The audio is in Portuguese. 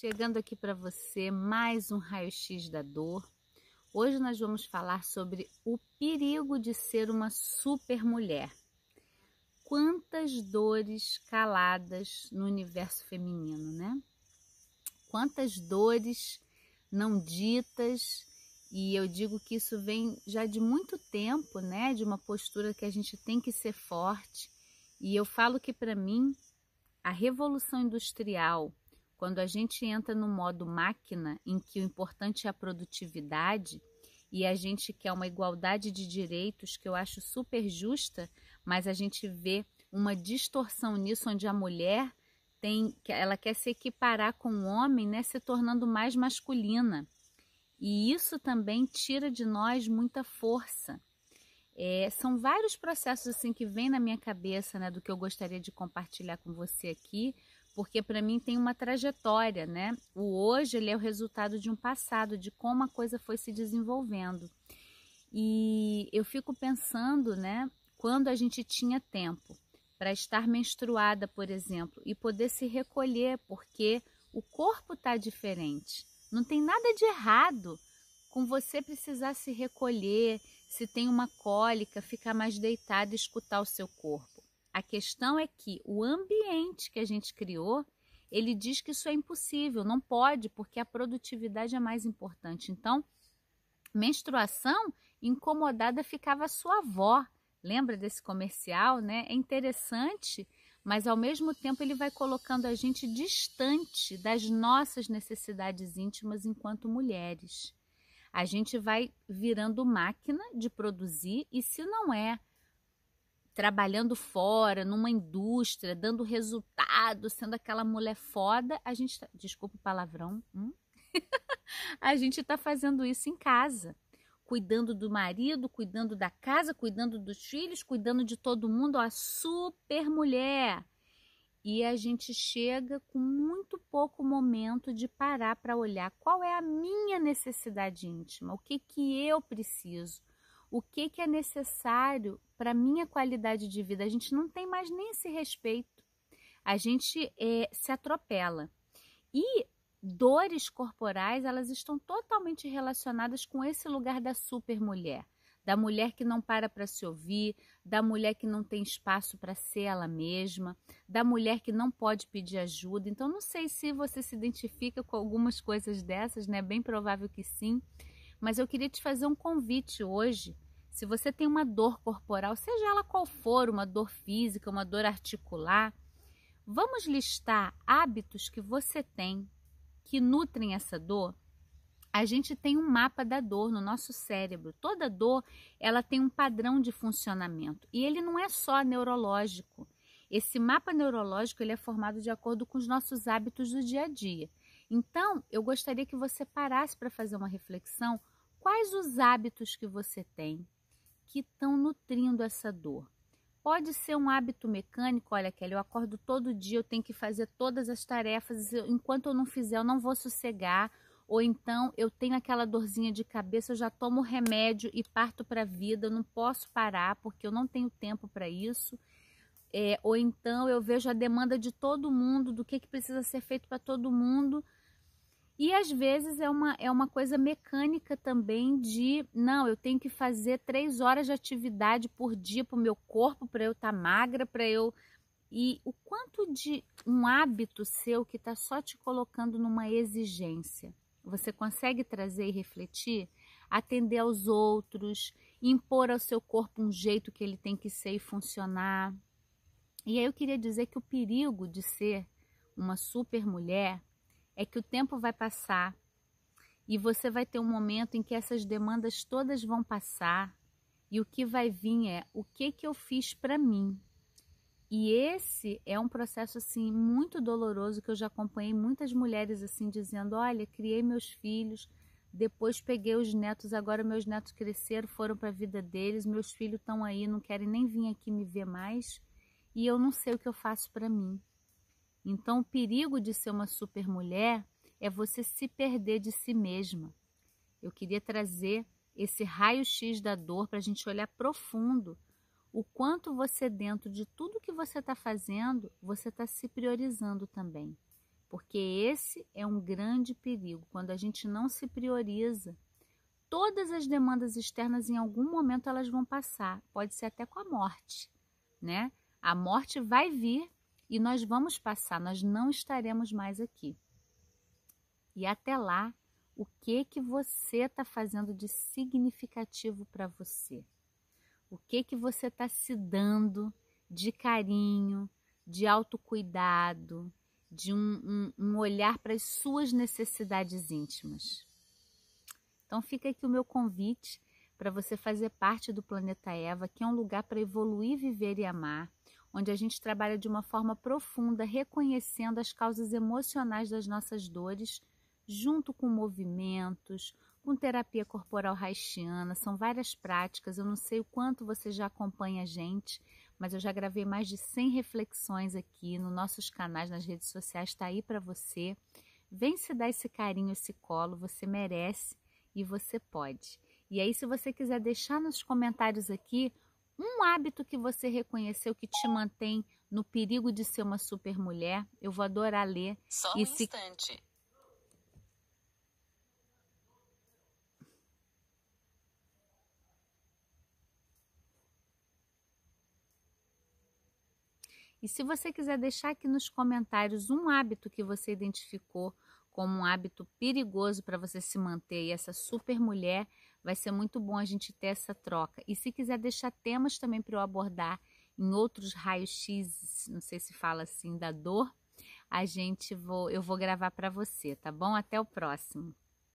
Chegando aqui para você mais um raio-x da dor. Hoje nós vamos falar sobre o perigo de ser uma super mulher. Quantas dores caladas no universo feminino, né? Quantas dores não ditas, e eu digo que isso vem já de muito tempo, né? De uma postura que a gente tem que ser forte. E eu falo que para mim a revolução industrial, quando a gente entra no modo máquina, em que o importante é a produtividade, e a gente quer uma igualdade de direitos que eu acho super justa, mas a gente vê uma distorção nisso, onde a mulher tem, ela quer se equiparar com o homem, né, se tornando mais masculina. E isso também tira de nós muita força. É, são vários processos assim que vêm na minha cabeça, né, do que eu gostaria de compartilhar com você aqui, porque para mim tem uma trajetória, né? O hoje ele é o resultado de um passado, de como a coisa foi se desenvolvendo. E eu fico pensando, né, quando a gente tinha tempo para estar menstruada, por exemplo, e poder se recolher, porque o corpo está diferente. Não tem nada de errado com você precisar se recolher, se tem uma cólica, ficar mais deitada e escutar o seu corpo. A questão é que o ambiente que a gente criou, ele diz que isso é impossível, não pode, porque a produtividade é mais importante. Então, menstruação, incomodada ficava a sua avó. Lembra desse comercial, né? É interessante, mas ao mesmo tempo ele vai colocando a gente distante das nossas necessidades íntimas enquanto mulheres a gente vai virando máquina de produzir e se não é trabalhando fora, numa indústria, dando resultado, sendo aquela mulher foda, a gente, tá, desculpa o palavrão, hum? a gente está fazendo isso em casa, cuidando do marido, cuidando da casa, cuidando dos filhos, cuidando de todo mundo, a super mulher e a gente chega com muito pouco momento de parar para olhar qual é a minha necessidade íntima, o que que eu preciso, o que que é necessário para minha qualidade de vida. A gente não tem mais nem esse respeito. A gente é, se atropela. E dores corporais, elas estão totalmente relacionadas com esse lugar da super mulher da mulher que não para para se ouvir, da mulher que não tem espaço para ser ela mesma, da mulher que não pode pedir ajuda. Então, não sei se você se identifica com algumas coisas dessas, né? Bem provável que sim. Mas eu queria te fazer um convite hoje. Se você tem uma dor corporal, seja ela qual for, uma dor física, uma dor articular, vamos listar hábitos que você tem que nutrem essa dor a gente tem um mapa da dor no nosso cérebro. Toda dor, ela tem um padrão de funcionamento e ele não é só neurológico. Esse mapa neurológico ele é formado de acordo com os nossos hábitos do dia a dia. Então, eu gostaria que você parasse para fazer uma reflexão. Quais os hábitos que você tem que estão nutrindo essa dor? Pode ser um hábito mecânico, olha, Kelly, eu acordo todo dia, eu tenho que fazer todas as tarefas, enquanto eu não fizer, eu não vou sossegar ou então eu tenho aquela dorzinha de cabeça, eu já tomo remédio e parto para a vida, eu não posso parar porque eu não tenho tempo para isso. É, ou então eu vejo a demanda de todo mundo, do que, que precisa ser feito para todo mundo. E às vezes é uma, é uma coisa mecânica também de, não, eu tenho que fazer três horas de atividade por dia para o meu corpo, para eu estar tá magra, para eu. E o quanto de um hábito seu que está só te colocando numa exigência você consegue trazer e refletir, atender aos outros, impor ao seu corpo um jeito que ele tem que ser e funcionar. E aí eu queria dizer que o perigo de ser uma super mulher é que o tempo vai passar e você vai ter um momento em que essas demandas todas vão passar e o que vai vir é o que que eu fiz para mim e esse é um processo assim muito doloroso que eu já acompanhei muitas mulheres assim dizendo: "Olha, criei meus filhos, depois peguei os netos, agora meus netos cresceram, foram para a vida deles, meus filhos estão aí, não querem nem vir aqui me ver mais, e eu não sei o que eu faço para mim". Então, o perigo de ser uma super mulher é você se perder de si mesma. Eu queria trazer esse raio-x da dor para a gente olhar profundo o quanto você, dentro de tudo que você está fazendo, você está se priorizando também. porque esse é um grande perigo quando a gente não se prioriza. Todas as demandas externas em algum momento elas vão passar, pode ser até com a morte, né? A morte vai vir e nós vamos passar, nós não estaremos mais aqui. E até lá, o que que você está fazendo de significativo para você? O que que você está se dando de carinho, de autocuidado, de um, um, um olhar para as suas necessidades íntimas. Então fica aqui o meu convite para você fazer parte do Planeta Eva, que é um lugar para evoluir, viver e amar, onde a gente trabalha de uma forma profunda, reconhecendo as causas emocionais das nossas dores, junto com movimentos, com terapia corporal haitiana, são várias práticas. Eu não sei o quanto você já acompanha a gente, mas eu já gravei mais de 100 reflexões aqui nos nossos canais, nas redes sociais, está aí para você. Vem se dar esse carinho, esse colo, você merece e você pode. E aí, se você quiser deixar nos comentários aqui um hábito que você reconheceu que te mantém no perigo de ser uma super mulher, eu vou adorar ler. Só um e se... instante. E se você quiser deixar aqui nos comentários um hábito que você identificou como um hábito perigoso para você se manter e essa super mulher, vai ser muito bom a gente ter essa troca. E se quiser deixar temas também para eu abordar em outros raios-x, não sei se fala assim, da dor, a gente vou, eu vou gravar para você, tá bom? Até o próximo.